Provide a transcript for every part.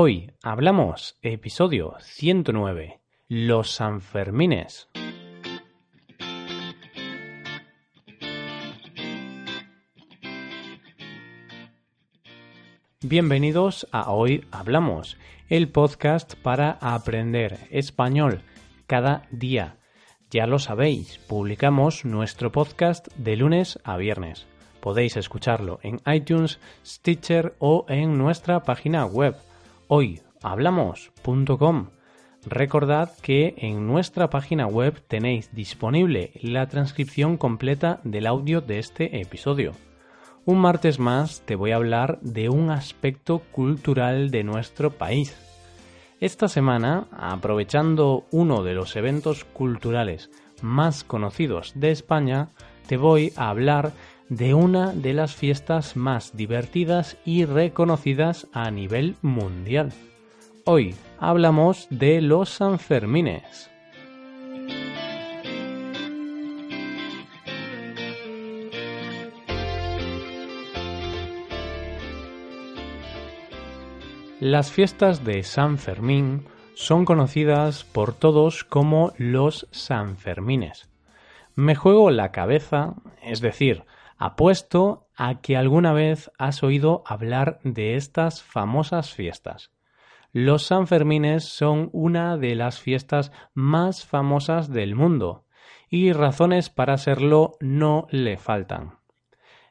Hoy hablamos episodio 109, los Sanfermines. Bienvenidos a Hoy Hablamos, el podcast para aprender español cada día. Ya lo sabéis, publicamos nuestro podcast de lunes a viernes. Podéis escucharlo en iTunes, Stitcher o en nuestra página web hoyhablamos.com. Recordad que en nuestra página web tenéis disponible la transcripción completa del audio de este episodio. Un martes más te voy a hablar de un aspecto cultural de nuestro país. Esta semana, aprovechando uno de los eventos culturales más conocidos de España, te voy a hablar de una de las fiestas más divertidas y reconocidas a nivel mundial. Hoy hablamos de los Sanfermines. Las fiestas de San Fermín son conocidas por todos como los Sanfermines. Me juego la cabeza, es decir, apuesto a que alguna vez has oído hablar de estas famosas fiestas. Los Sanfermines son una de las fiestas más famosas del mundo, y razones para serlo no le faltan.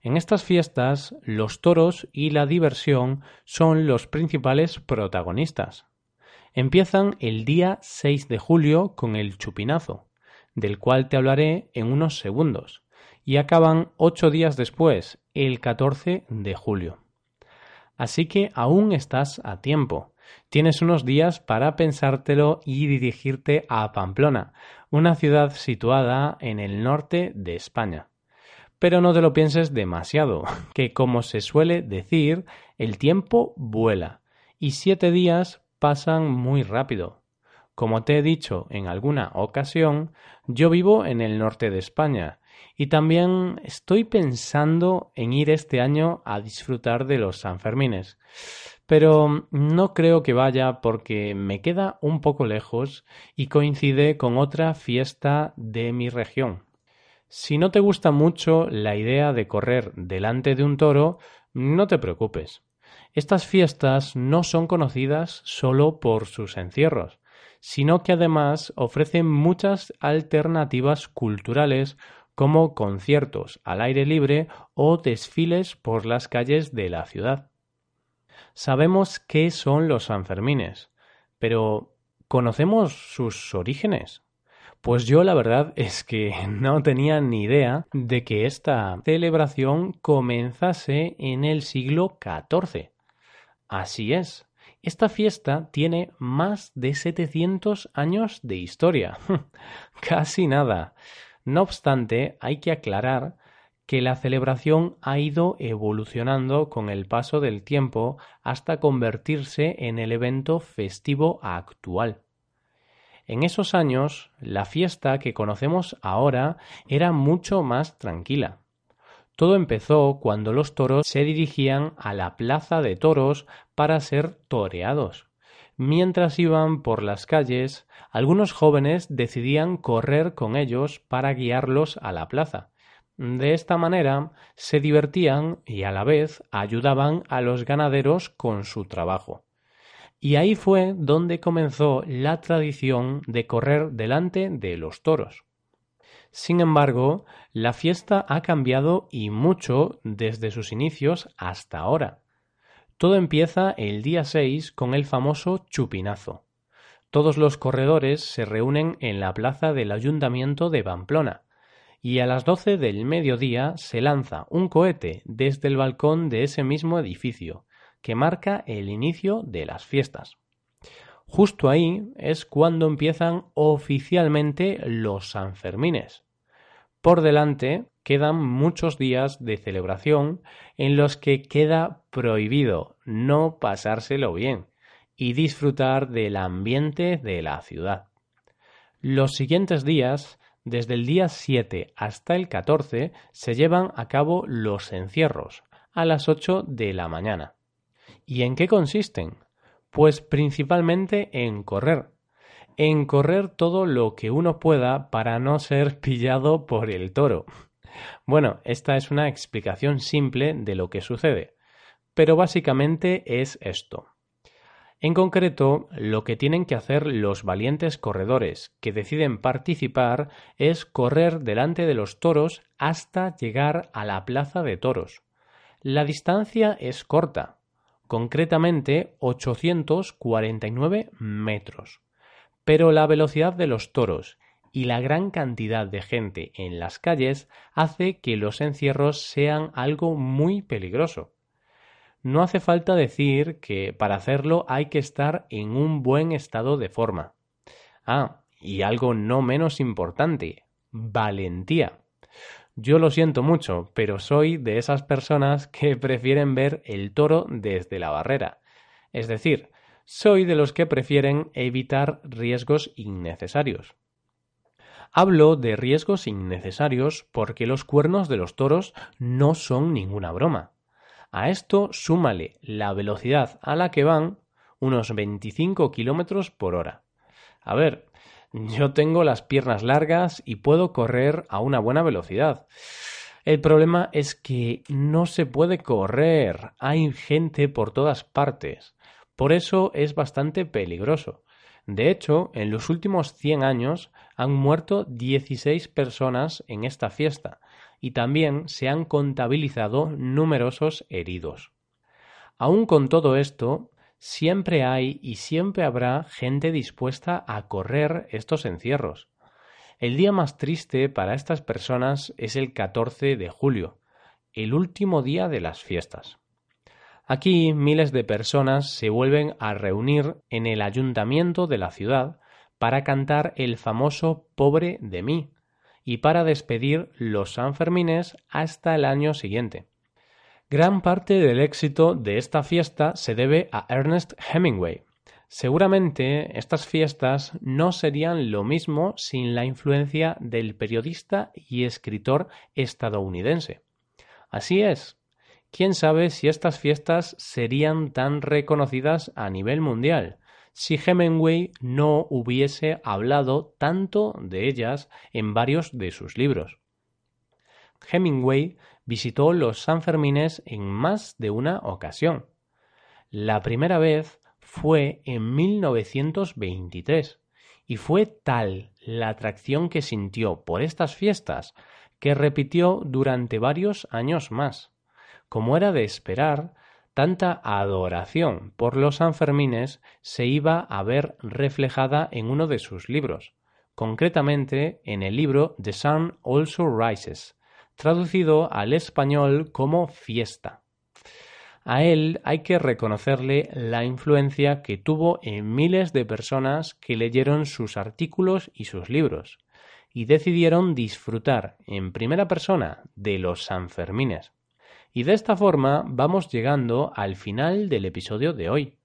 En estas fiestas, los toros y la diversión son los principales protagonistas. Empiezan el día 6 de julio con el chupinazo, del cual te hablaré en unos segundos, y acaban ocho días después, el 14 de julio. Así que aún estás a tiempo. Tienes unos días para pensártelo y dirigirte a Pamplona, una ciudad situada en el norte de España. Pero no te lo pienses demasiado, que como se suele decir, el tiempo vuela y siete días pasan muy rápido. Como te he dicho en alguna ocasión, yo vivo en el norte de España y también estoy pensando en ir este año a disfrutar de los Sanfermines. Pero no creo que vaya porque me queda un poco lejos y coincide con otra fiesta de mi región. Si no te gusta mucho la idea de correr delante de un toro, no te preocupes. Estas fiestas no son conocidas solo por sus encierros, sino que además ofrecen muchas alternativas culturales como conciertos al aire libre o desfiles por las calles de la ciudad. Sabemos qué son los Sanfermines, pero ¿conocemos sus orígenes? Pues yo la verdad es que no tenía ni idea de que esta celebración comenzase en el siglo XIV. Así es, esta fiesta tiene más de 700 años de historia. Casi nada. No obstante, hay que aclarar que la celebración ha ido evolucionando con el paso del tiempo hasta convertirse en el evento festivo actual. En esos años, la fiesta que conocemos ahora era mucho más tranquila. Todo empezó cuando los toros se dirigían a la plaza de toros para ser toreados. Mientras iban por las calles, algunos jóvenes decidían correr con ellos para guiarlos a la plaza. De esta manera se divertían y a la vez ayudaban a los ganaderos con su trabajo. Y ahí fue donde comenzó la tradición de correr delante de los toros. Sin embargo, la fiesta ha cambiado y mucho desde sus inicios hasta ahora. Todo empieza el día 6 con el famoso chupinazo. Todos los corredores se reúnen en la plaza del Ayuntamiento de Pamplona y a las 12 del mediodía se lanza un cohete desde el balcón de ese mismo edificio, que marca el inicio de las fiestas. Justo ahí es cuando empiezan oficialmente los Sanfermines. Por delante quedan muchos días de celebración en los que queda prohibido no pasárselo bien y disfrutar del ambiente de la ciudad. Los siguientes días, desde el día 7 hasta el 14, se llevan a cabo los encierros a las 8 de la mañana. ¿Y en qué consisten? Pues principalmente en correr. En correr todo lo que uno pueda para no ser pillado por el toro. Bueno, esta es una explicación simple de lo que sucede, pero básicamente es esto. En concreto, lo que tienen que hacer los valientes corredores que deciden participar es correr delante de los toros hasta llegar a la plaza de toros. La distancia es corta, concretamente 849 metros, pero la velocidad de los toros y la gran cantidad de gente en las calles hace que los encierros sean algo muy peligroso. No hace falta decir que para hacerlo hay que estar en un buen estado de forma. Ah, y algo no menos importante, valentía. Yo lo siento mucho, pero soy de esas personas que prefieren ver el toro desde la barrera. Es decir, soy de los que prefieren evitar riesgos innecesarios. Hablo de riesgos innecesarios porque los cuernos de los toros no son ninguna broma. A esto súmale la velocidad a la que van, unos 25 kilómetros por hora. A ver, yo tengo las piernas largas y puedo correr a una buena velocidad. El problema es que no se puede correr. Hay gente por todas partes. Por eso es bastante peligroso. De hecho, en los últimos 100 años han muerto 16 personas en esta fiesta y también se han contabilizado numerosos heridos. Aún con todo esto, siempre hay y siempre habrá gente dispuesta a correr estos encierros. El día más triste para estas personas es el 14 de julio, el último día de las fiestas. Aquí miles de personas se vuelven a reunir en el ayuntamiento de la ciudad para cantar el famoso Pobre de mí y para despedir los Sanfermines hasta el año siguiente. Gran parte del éxito de esta fiesta se debe a Ernest Hemingway. Seguramente estas fiestas no serían lo mismo sin la influencia del periodista y escritor estadounidense. Así es, quién sabe si estas fiestas serían tan reconocidas a nivel mundial si Hemingway no hubiese hablado tanto de ellas en varios de sus libros. Hemingway visitó los Sanfermines en más de una ocasión. La primera vez fue en 1923 y fue tal la atracción que sintió por estas fiestas que repitió durante varios años más. Como era de esperar, tanta adoración por los Sanfermines se iba a ver reflejada en uno de sus libros, concretamente en el libro The Sun Also Rises, traducido al español como Fiesta. A él hay que reconocerle la influencia que tuvo en miles de personas que leyeron sus artículos y sus libros, y decidieron disfrutar en primera persona de los Sanfermines. Y de esta forma vamos llegando al final del episodio de hoy.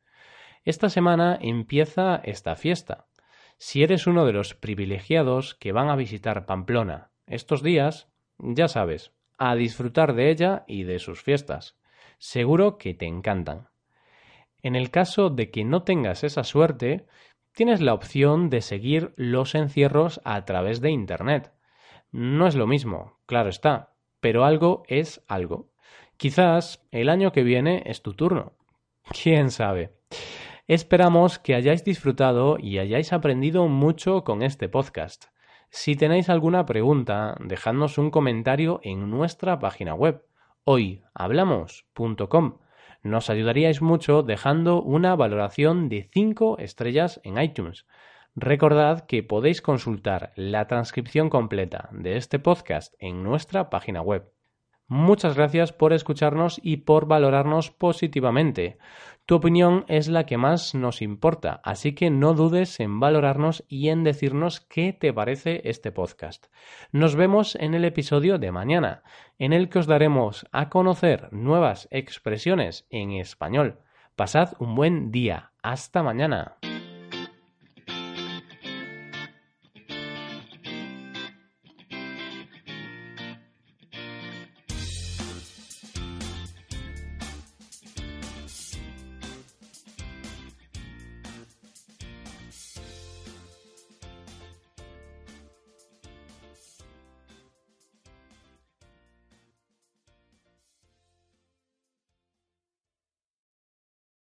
Esta semana empieza esta fiesta. Si eres uno de los privilegiados que van a visitar Pamplona estos días, ya sabes, a disfrutar de ella y de sus fiestas. Seguro que te encantan. En el caso de que no tengas esa suerte, tienes la opción de seguir los encierros a través de Internet. No es lo mismo, claro está, pero algo es algo. Quizás el año que viene es tu turno. ¿Quién sabe? Esperamos que hayáis disfrutado y hayáis aprendido mucho con este podcast. Si tenéis alguna pregunta, dejadnos un comentario en nuestra página web hoyhablamos.com. Nos ayudaríais mucho dejando una valoración de 5 estrellas en iTunes. Recordad que podéis consultar la transcripción completa de este podcast en nuestra página web. Muchas gracias por escucharnos y por valorarnos positivamente. Tu opinión es la que más nos importa, así que no dudes en valorarnos y en decirnos qué te parece este podcast. Nos vemos en el episodio de mañana, en el que os daremos a conocer nuevas expresiones en español. Pasad un buen día. Hasta mañana.